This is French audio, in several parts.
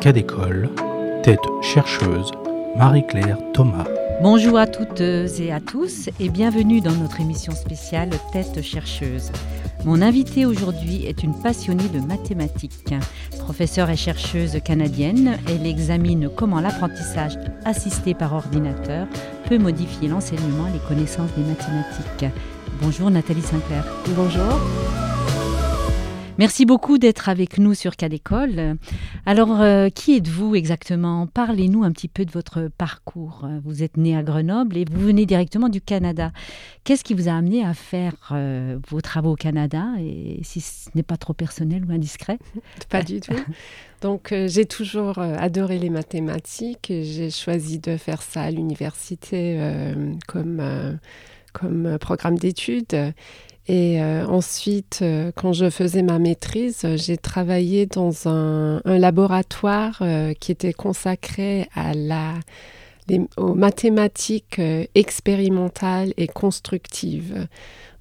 Cas d'école, tête chercheuse, Marie-Claire Thomas. Bonjour à toutes et à tous et bienvenue dans notre émission spéciale Tête chercheuse. Mon invitée aujourd'hui est une passionnée de mathématiques. Professeure et chercheuse canadienne, elle examine comment l'apprentissage assisté par ordinateur peut modifier l'enseignement et les connaissances des mathématiques. Bonjour Nathalie Sinclair. Bonjour. Merci beaucoup d'être avec nous sur Cas d'école. Alors, euh, qui êtes-vous exactement? Parlez-nous un petit peu de votre parcours. Vous êtes né à Grenoble et vous venez directement du Canada. Qu'est-ce qui vous a amené à faire euh, vos travaux au Canada? Et si ce n'est pas trop personnel ou indiscret? Pas du tout. Donc, euh, j'ai toujours adoré les mathématiques. J'ai choisi de faire ça à l'université comme, comme programme d'études. Et euh, ensuite, euh, quand je faisais ma maîtrise, j'ai travaillé dans un, laboratoire euh, qui était consacré à la, aux mathématiques expérimentales et constructives.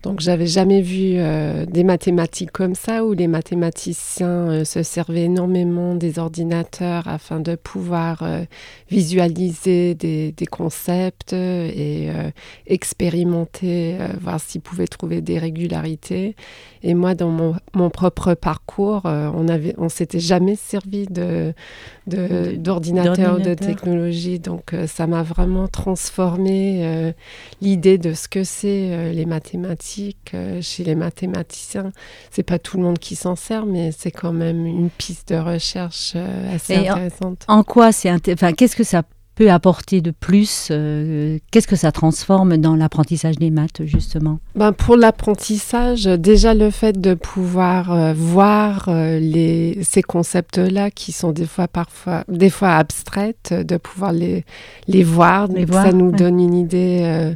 Donc j'avais jamais vu euh, des mathématiques comme ça où les mathématiciens euh, se servaient énormément des ordinateurs afin de pouvoir euh, visualiser des, des, concepts et expérimenter, voir s'ils pouvaient trouver des régularités. Et moi, dans mon, mon propre parcours, on avait, on s'était jamais servi de d'ordinateur, de, de, technologie. Donc ça m'a vraiment transformé l'idée de ce que c'est les mathématiques euh, chez les mathématiciens. C'est pas tout le monde qui s'en sert, mais c'est quand même une piste de recherche euh, assez intéressante. En, quoi c'est enfin, qu'est-ce que ça peut apporter de plus euh, Qu'est-ce que ça transforme dans l'apprentissage des maths, justement? Ben Pour l'apprentissage, déjà le fait de pouvoir voir les, ces concepts-là qui sont des fois, parfois, des fois abstraites, de pouvoir les, les voir, les ça nous donne une idée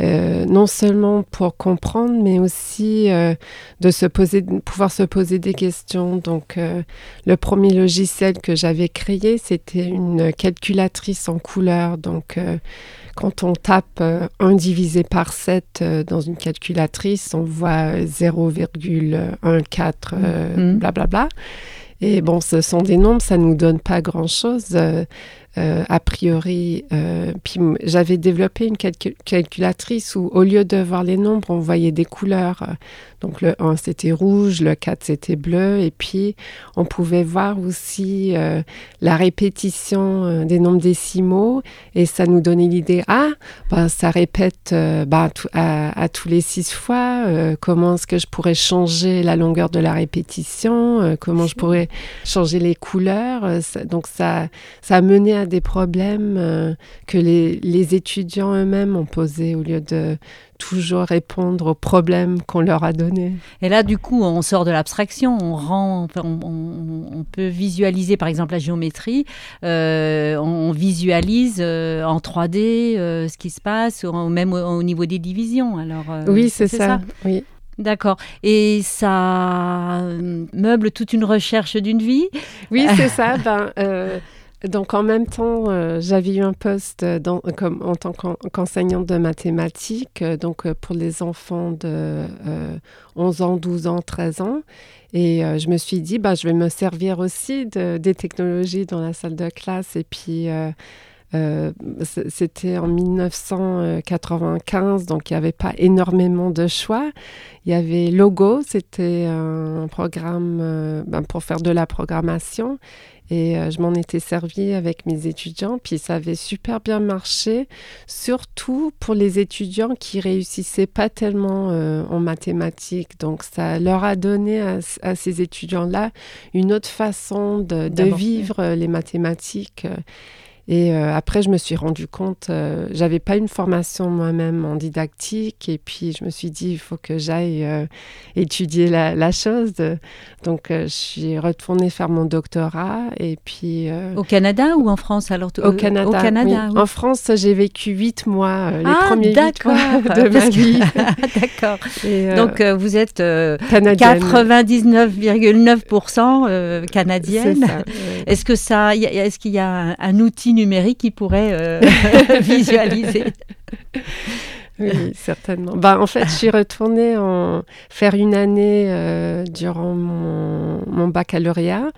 euh, non seulement pour comprendre, mais aussi euh, de se poser, pouvoir se poser des questions. Donc, euh, le premier logiciel que j'avais créé, c'était une calculatrice en couleur. Donc, quand on tape 1 divisé par 7 dans une calculatrice, on voit 0,14, mm-hmm. blablabla. Et bon, ce sont des nombres, ça nous donne pas grand-chose. Euh, a priori. Euh, puis j'avais développé une calculatrice où, au lieu de voir les nombres, on voyait des couleurs. Donc le 1 c'était rouge, le 4 c'était bleu, et puis on pouvait voir aussi euh, la répétition des nombres décimaux, et ça nous donnait l'idée, ah, bah, ça répète bah, à, tous les six fois, comment est-ce que je pourrais changer la longueur de la répétition, comment je pourrais changer les couleurs. donc ça, ça a mené à des problèmes euh, que les, les étudiants eux-mêmes ont posés au lieu de toujours répondre aux problèmes qu'on leur a donnés. Et là, du coup, on sort de l'abstraction, on rend, on, peut visualiser, par exemple, la géométrie, euh, on, visualise euh, en 3D ce qui se passe, même au, niveau des divisions. Alors, oui, c'est ça. Oui. D'accord. Et ça meuble toute une recherche d'une vie? Oui, c'est ça. Ben, donc en même temps, euh, j'avais eu un poste en tant qu'enseignante de mathématiques, euh, donc euh, pour les enfants de 11 ans, 12 ans, 13 ans. Et je me suis dit, bah, je vais me servir aussi de, des technologies dans la salle de classe. Et puis, c'était en 1995, donc il n'y avait pas énormément de choix. Il y avait Logo, c'était un programme ben, pour faire de la programmation. Et euh, je m'en étais servi avec mes étudiants, puis ça avait super bien marché, surtout pour les étudiants qui réussissaient pas tellement euh, en mathématiques. Donc ça leur a donné à, ces étudiants-là une autre façon de, de vivre les mathématiques. Et euh, après, je me suis rendu compte, euh, j'avais pas une formation moi-même en didactique, et puis je me suis dit, il faut que j'aille euh, étudier la, la, chose. Donc, je suis retournée faire mon doctorat, et puis... au Canada ou en France alors Au Canada. Au Canada En France, j'ai vécu huit mois, les ah, premiers huit mois de ma vie. d'accord. Donc, vous êtes 99,9% canadienne. Est-ce que ça, est-ce qu'il y a un, un outil numérique qui pourrait euh, visualiser Oui, certainement. Bah, en fait, je suis retournée faire une année euh, durant mon baccalauréat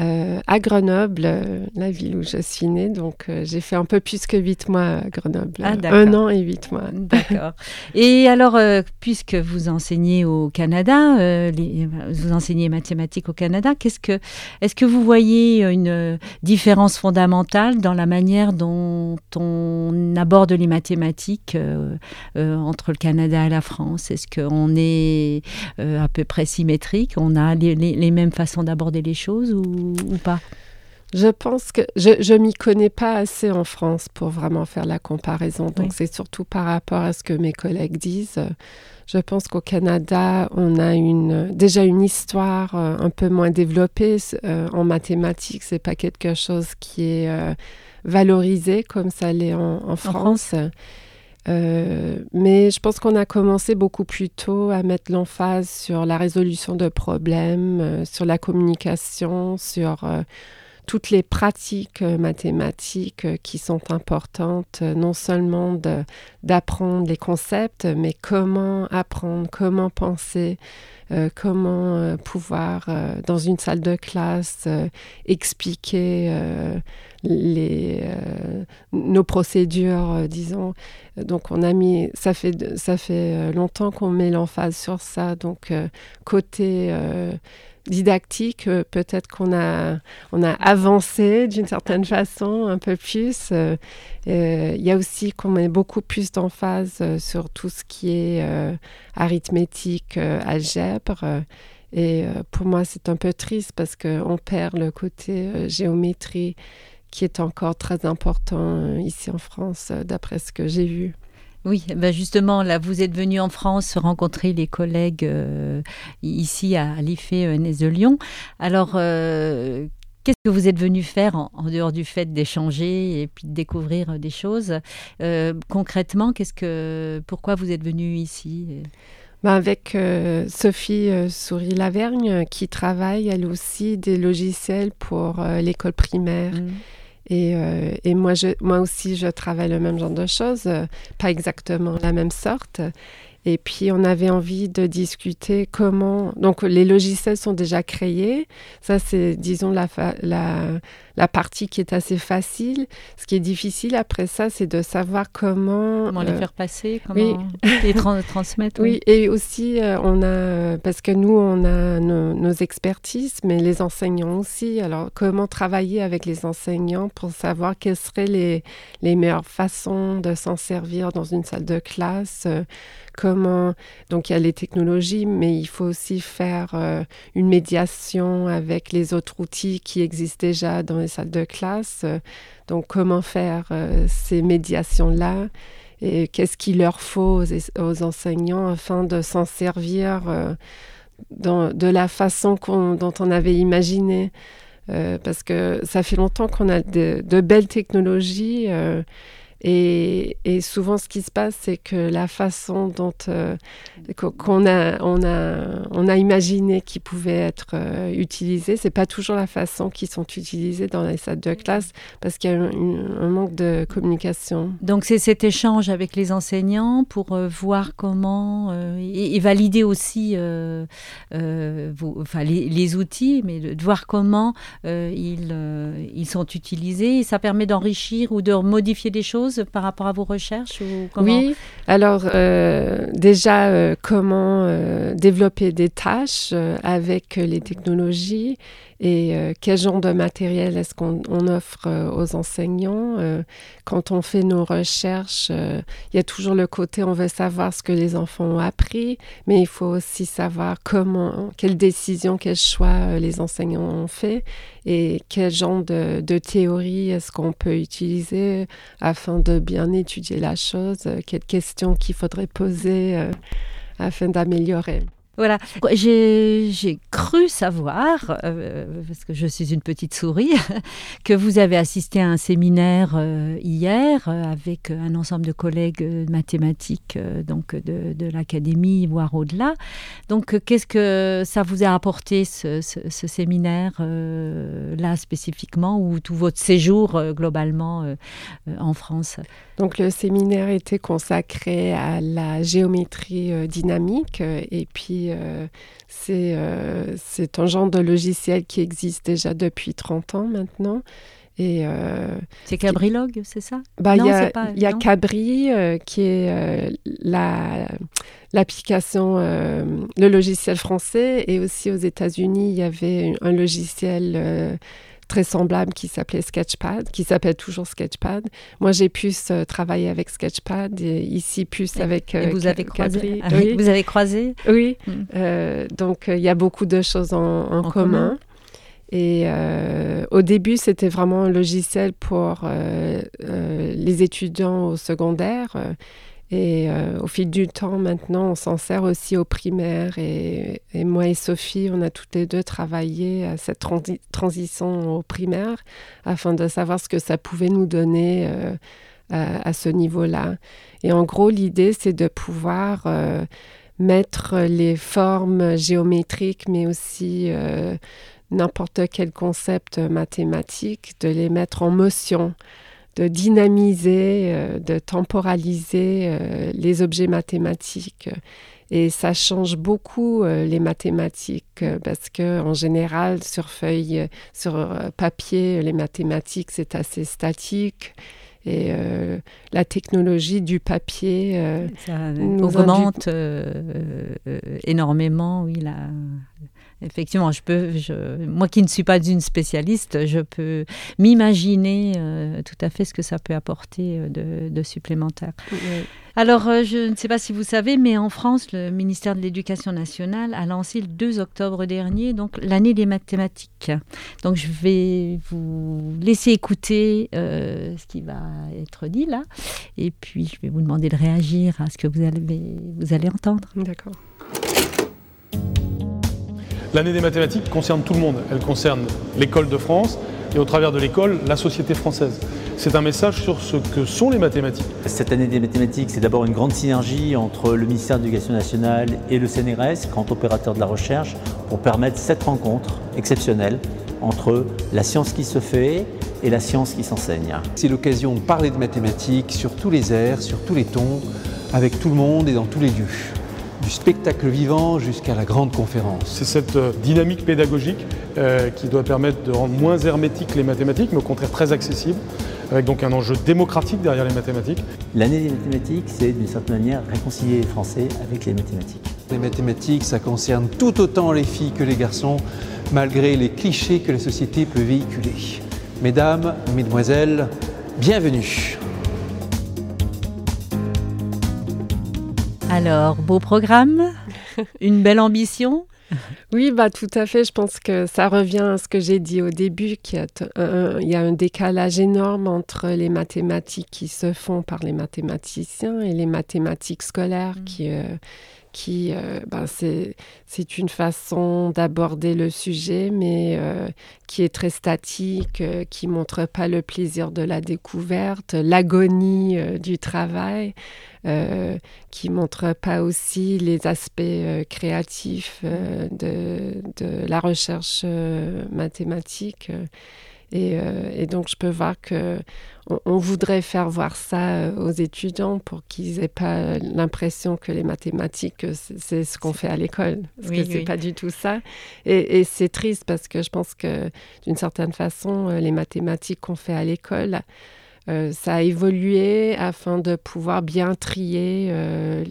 euh, à Grenoble, euh, la ville où je suis née. Donc, euh, j'ai fait un peu plus que huit mois à Grenoble. Ah, un an et huit mois. D'accord. Et alors, puisque vous enseignez au Canada, les, vous enseignez mathématiques au Canada, qu'est-ce que, est-ce que vous voyez une différence fondamentale dans la manière dont on aborde les mathématiques entre le Canada et la France? Est-ce qu'on est à peu près symétrique? On a les, les mêmes façons d'aborder les choses ou ou, pas? Je pense que je ne m'y connais pas assez en France pour vraiment faire la comparaison. Donc, c'est surtout par rapport à ce que mes collègues disent. Je pense qu'au Canada, on a une, déjà une histoire euh, un peu moins développée euh, en mathématiques. C'est pas quelque chose qui est euh, valorisé comme ça l'est en, France. Mais je pense qu'on a commencé beaucoup plus tôt à mettre l'emphase sur la résolution de problèmes, sur la communication, sur toutes les pratiques euh, mathématiques euh, qui sont importantes, euh, non seulement d'apprendre les concepts, mais comment apprendre, comment penser, comment pouvoir, dans une salle de classe, expliquer nos procédures, disons. Donc, on a mis, ça fait, ça fait longtemps qu'on met l'emphase sur ça. Donc, côté didactique, euh, peut-être qu'on a, on a avancé d'une certaine façon un peu plus. Euh, euh, il y a aussi qu'on met beaucoup plus d'emphase sur tout ce qui est arithmétique, algèbre. Et pour moi, c'est un peu triste parce qu'on perd le côté géométrie qui est encore très important ici en France, d'après ce que j'ai vu. Oui, ben justement, là, vous êtes venu en France rencontrer les collègues euh, ici à l'IFE ENS de Lyon. Alors, euh, qu'est-ce que vous êtes venu faire en, dehors du fait d'échanger et puis de découvrir des choses? Euh, Concrètement, qu'est-ce que, pourquoi vous êtes venu ici? Ben avec Sophie Souris-Lavergne qui travaille elle aussi des logiciels pour l'école primaire. Mmh. Et, euh, moi aussi, je travaille le même genre de choses, euh, pas exactement la même sorte. Et puis, on avait envie de discuter comment. Donc, les logiciels sont déjà créés. Ça, c'est, disons, la, la, la, partie qui est assez facile. Ce qui est difficile après ça, c'est de savoir comment. Comment les euh, faire passer, comment les transmettre. Oui. et aussi, euh, on a. Parce que nous, on a nos, expertises, mais les enseignants aussi. Alors, comment travailler avec les enseignants pour savoir quelles seraient les, les meilleures façons de s'en servir dans une salle de classe euh, comment. Donc, il y a les technologies, mais il faut aussi faire euh, une médiation avec les autres outils qui existent déjà dans les salles de classe. donc, comment faire euh, ces médiations-là et qu'est-ce qu'il leur faut aux, enseignants afin de s'en servir euh, de la façon dont on avait imaginé? parce que ça fait longtemps qu'on a de, de belles technologies et, souvent, ce qui se passe, c'est que la façon dont euh, qu'on a, on a, on a imaginé qu'ils pouvaient être euh, utilisés, c'est pas toujours la façon qu'ils sont utilisés dans les salles de classe, parce qu'il y a un, manque de communication. Donc c'est cet échange avec les enseignants pour euh, voir comment et, valider aussi vos, enfin, les, les, outils, mais de, voir comment ils, ils sont utilisés. Et ça permet d'enrichir ou de modifier des choses par rapport à vos recherches ou Oui, alors euh, déjà, euh, comment euh, développer des tâches avec les technologies et euh, quel genre de matériel est-ce qu'on offre euh, aux enseignants euh, Quand on fait nos recherches, il y a toujours le côté on veut savoir ce que les enfants ont appris, mais il faut aussi savoir comment, quelles décisions, quels choix les enseignants ont fait et quel genre de, de théorie est-ce qu'on peut utiliser afin de bien étudier la chose, quelles questions qu'il faudrait poser afin d'améliorer. Voilà, j'ai cru savoir, euh, parce que je suis une petite souris, que vous avez assisté à un séminaire euh, hier euh, avec un ensemble de collègues mathématiques donc de, de l'académie, voire au-delà. Donc, qu'est-ce que ça vous a apporté ce, ce, séminaire là spécifiquement ou tout votre séjour globalement en France? Donc, le séminaire était consacré à la géométrie dynamique et puis euh, euh, c'est un genre de logiciel qui existe déjà depuis 30 ans maintenant. Et euh, c'est Cabrilog, c'est ça? Bah, Il y a, y a Cabri qui est l'application, le logiciel français. Et aussi aux États-Unis, il y avait un logiciel très semblable qui s'appelait Sketchpad, qui s'appelle toujours Sketchpad. Moi, j'ai pu euh, travailler avec Sketchpad et ici plus avec. Et vous, avez croisé, oui. vous avez croisé Oui. Hmm. Euh, donc, il y a beaucoup de choses en, commun. Et euh, au début, c'était vraiment un logiciel pour les étudiants au secondaire. Et euh, au fil du temps, maintenant, on s'en sert aussi au primaire. Et, moi et Sophie, on a toutes les deux travaillé à cette transition au primaire afin de savoir ce que ça pouvait nous donner euh, à, ce niveau-là. Et en gros, l'idée, c'est de pouvoir euh, mettre les formes géométriques, mais aussi n'importe quel concept mathématique, de les mettre en motion de dynamiser, euh, de temporaliser euh, les objets mathématiques. Et ça change beaucoup euh, les mathématiques parce que en général, sur feuille, sur papier, les mathématiques c'est assez statique. Et la technologie du papier ça augmente énormément, oui, la, Effectivement, je peux, moi qui ne suis pas une spécialiste, je peux m'imaginer euh, tout à fait ce que ça peut apporter euh, de, supplémentaire. Alors, euh, je ne sais pas si vous savez, mais en France, le ministère de l'Éducation nationale a lancé le 2 octobre dernier, donc l'année des mathématiques. Donc, je vais vous laisser écouter ce qui va être dit là, et puis je vais vous demander de réagir à ce que vous allez, vous allez entendre. D'accord. L'année des mathématiques concerne tout le monde. Elle concerne l'école de France et au travers de l'école, la société française. C'est un message sur ce que sont les mathématiques. Cette année des mathématiques, c'est d'abord une grande synergie entre le ministère de l'Éducation nationale et le CNRS, grand opérateur de la recherche, pour permettre cette rencontre exceptionnelle entre la science qui se fait et la science qui s'enseigne. C'est l'occasion de parler de mathématiques sur tous les airs, sur tous les tons, avec tout le monde et dans tous les lieux du spectacle vivant jusqu'à la grande conférence. C'est cette euh, dynamique pédagogique euh, qui doit permettre de rendre moins hermétiques les mathématiques, mais au contraire très accessibles, avec donc un enjeu démocratique derrière les mathématiques. L'année des mathématiques, c'est d'une certaine manière réconcilier les Français avec les mathématiques. Les mathématiques, ça concerne tout autant les filles que les garçons, malgré les clichés que la société peut véhiculer. Mesdames, Mesdemoiselles, bienvenue. Alors, beau programme, une belle ambition? Oui, bah, tout à fait. Je pense que ça revient à ce que j'ai dit au début, qu'il y, y, a un décalage énorme entre les mathématiques qui se font par les mathématiciens et les mathématiques scolaires mm. qui, euh, qui, euh, ben c'est une façon d'aborder le sujet, mais euh, qui est très statique, euh, qui montre pas le plaisir de la découverte, l'agonie du travail, qui montre pas aussi les aspects créatifs de, de, la recherche mathématique. Euh, et, donc, je peux voir que on, voudrait faire voir ça euh, aux étudiants pour qu'ils aient pas l'impression que les mathématiques, c'est ce qu'on fait à l'école. Parce que c'est pas du tout ça. Et, c'est triste parce que je pense que d'une certaine façon, euh, les mathématiques qu'on fait à l'école, ça a évolué afin de pouvoir bien trier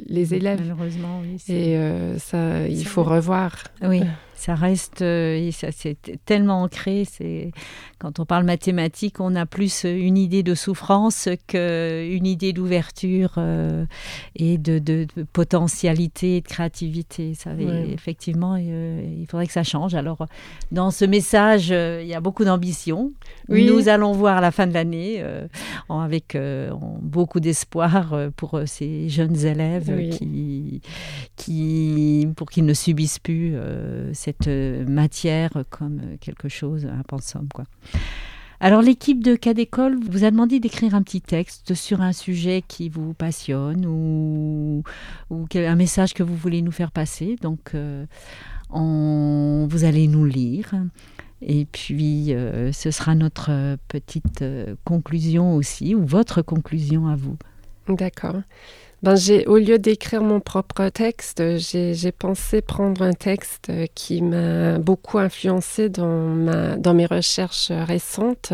les élèves. Malheureusement, oui. Et ça, il faut revoir. Oui. ça reste, et ça c'est tellement ancré. C'est quand on parle mathématiques, on a plus une idée de souffrance qu'une idée d'ouverture et de, potentialité et de créativité. Ça, Effectivement, il faudrait que ça change. Alors, dans ce message, il y a beaucoup d'ambition. Nous allons voir à la fin de l'année avec beaucoup d'espoir pour ces jeunes élèves qui, qui, pour qu'ils ne subissent plus cette matière comme quelque chose impensable. Quoi. Alors l'équipe de cas d'école vous a demandé d'écrire un petit texte sur un sujet qui vous passionne ou, un message que vous voulez nous faire passer. Donc euh, vous allez nous lire. Et puis, euh, ce sera notre petite euh, conclusion aussi, ou votre conclusion à vous. D'accord. Ben, au lieu d'écrire mon propre texte, j'ai pensé prendre un texte qui m'a beaucoup influencé dans, ma, dans mes recherches récentes.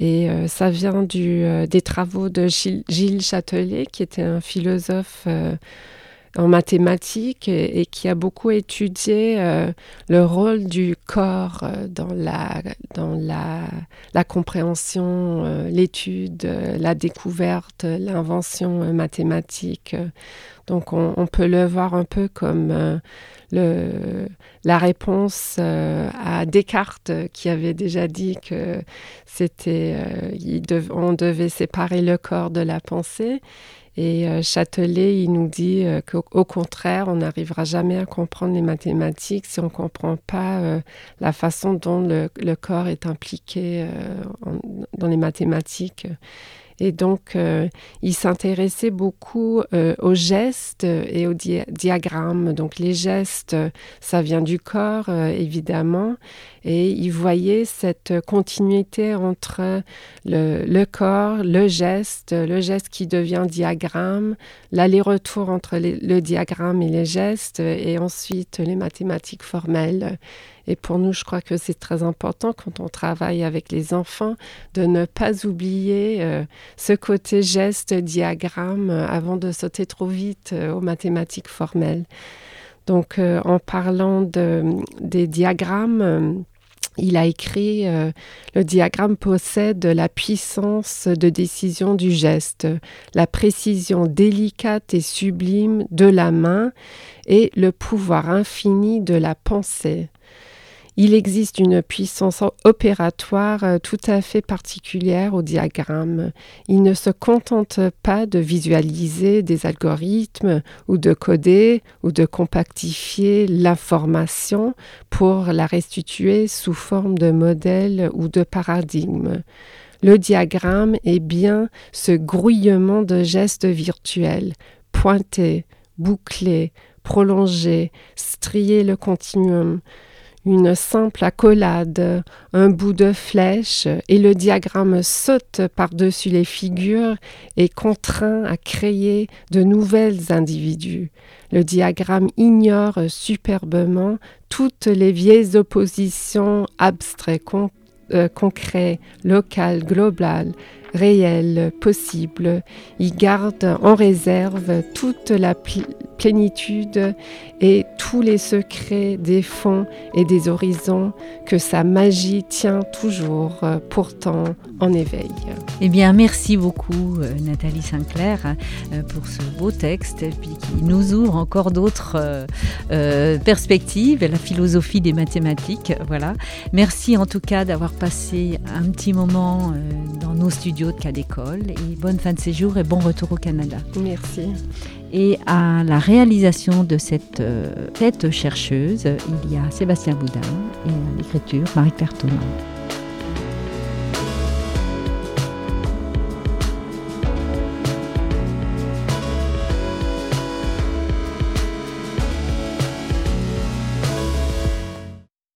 Et euh, ça vient du, euh, des travaux de Gilles, Gilles, Châtelet, qui était un philosophe euh, en mathématiques et, qui a beaucoup étudié euh, le rôle du corps euh, dans la, compréhension, euh, l'étude, la découverte, l'invention mathématique. Donc on, peut le voir un peu comme le, la réponse à Descartes qui avait déjà dit que c'était on devait séparer le corps de la pensée. Et euh, Châtelet, il nous dit euh, qu'au contraire, on n'arrivera jamais à comprendre les mathématiques si on ne comprend pas euh, la façon dont le, corps est impliqué dans les mathématiques. Et donc, euh, il s'intéressait beaucoup euh, aux gestes et aux diagrammes. Donc, les gestes, ça vient du corps, euh, évidemment. Et il voyait cette continuité entre le, corps, le geste, le geste qui devient diagramme, l'aller-retour entre le diagramme et les gestes, et ensuite les mathématiques formelles. Et pour nous, je crois que c'est très important quand on travaille avec les enfants de ne pas oublier euh, ce côté geste, diagramme, euh, avant de sauter trop vite euh, aux mathématiques formelles. Donc, en parlant de, des diagrammes, il a écrit Le diagramme possède la puissance de décision du geste, la précision délicate et sublime de la main et le pouvoir infini de la pensée il existe une puissance opératoire euh, tout à fait particulière au diagramme. Il ne se contente pas de visualiser des algorithmes ou de coder ou de compactifier l'information pour la restituer sous forme de modèle ou de paradigme. Le diagramme est bien ce grouillement de gestes virtuels, pointés, bouclés, prolongés, strier le continuum, une simple accolade, un bout de flèche, et le diagramme saute par-dessus les figures et contraint à créer de nouvelles individus. Le diagramme ignore superbement toutes les vieilles oppositions abstraites, euh, concrets, locales, globales, réelles, possibles. Il garde en réserve toute la plénitude et tous les secrets des fonds et des horizons que sa magie tient toujours euh, pourtant en éveil. Eh bien, merci beaucoup euh, Nathalie Sinclair euh, pour ce beau texte qui nous ouvre encore d'autres perspectives, la philosophie des mathématiques. Voilà. Merci en tout cas d'avoir passé un petit moment dans nos studios de cas d'école et bonne fin de séjour et bon retour au Canada. Merci. Et à la réalisation de cette tête chercheuse, il y a Sébastien Boudin et à l'écriture Marie-Claire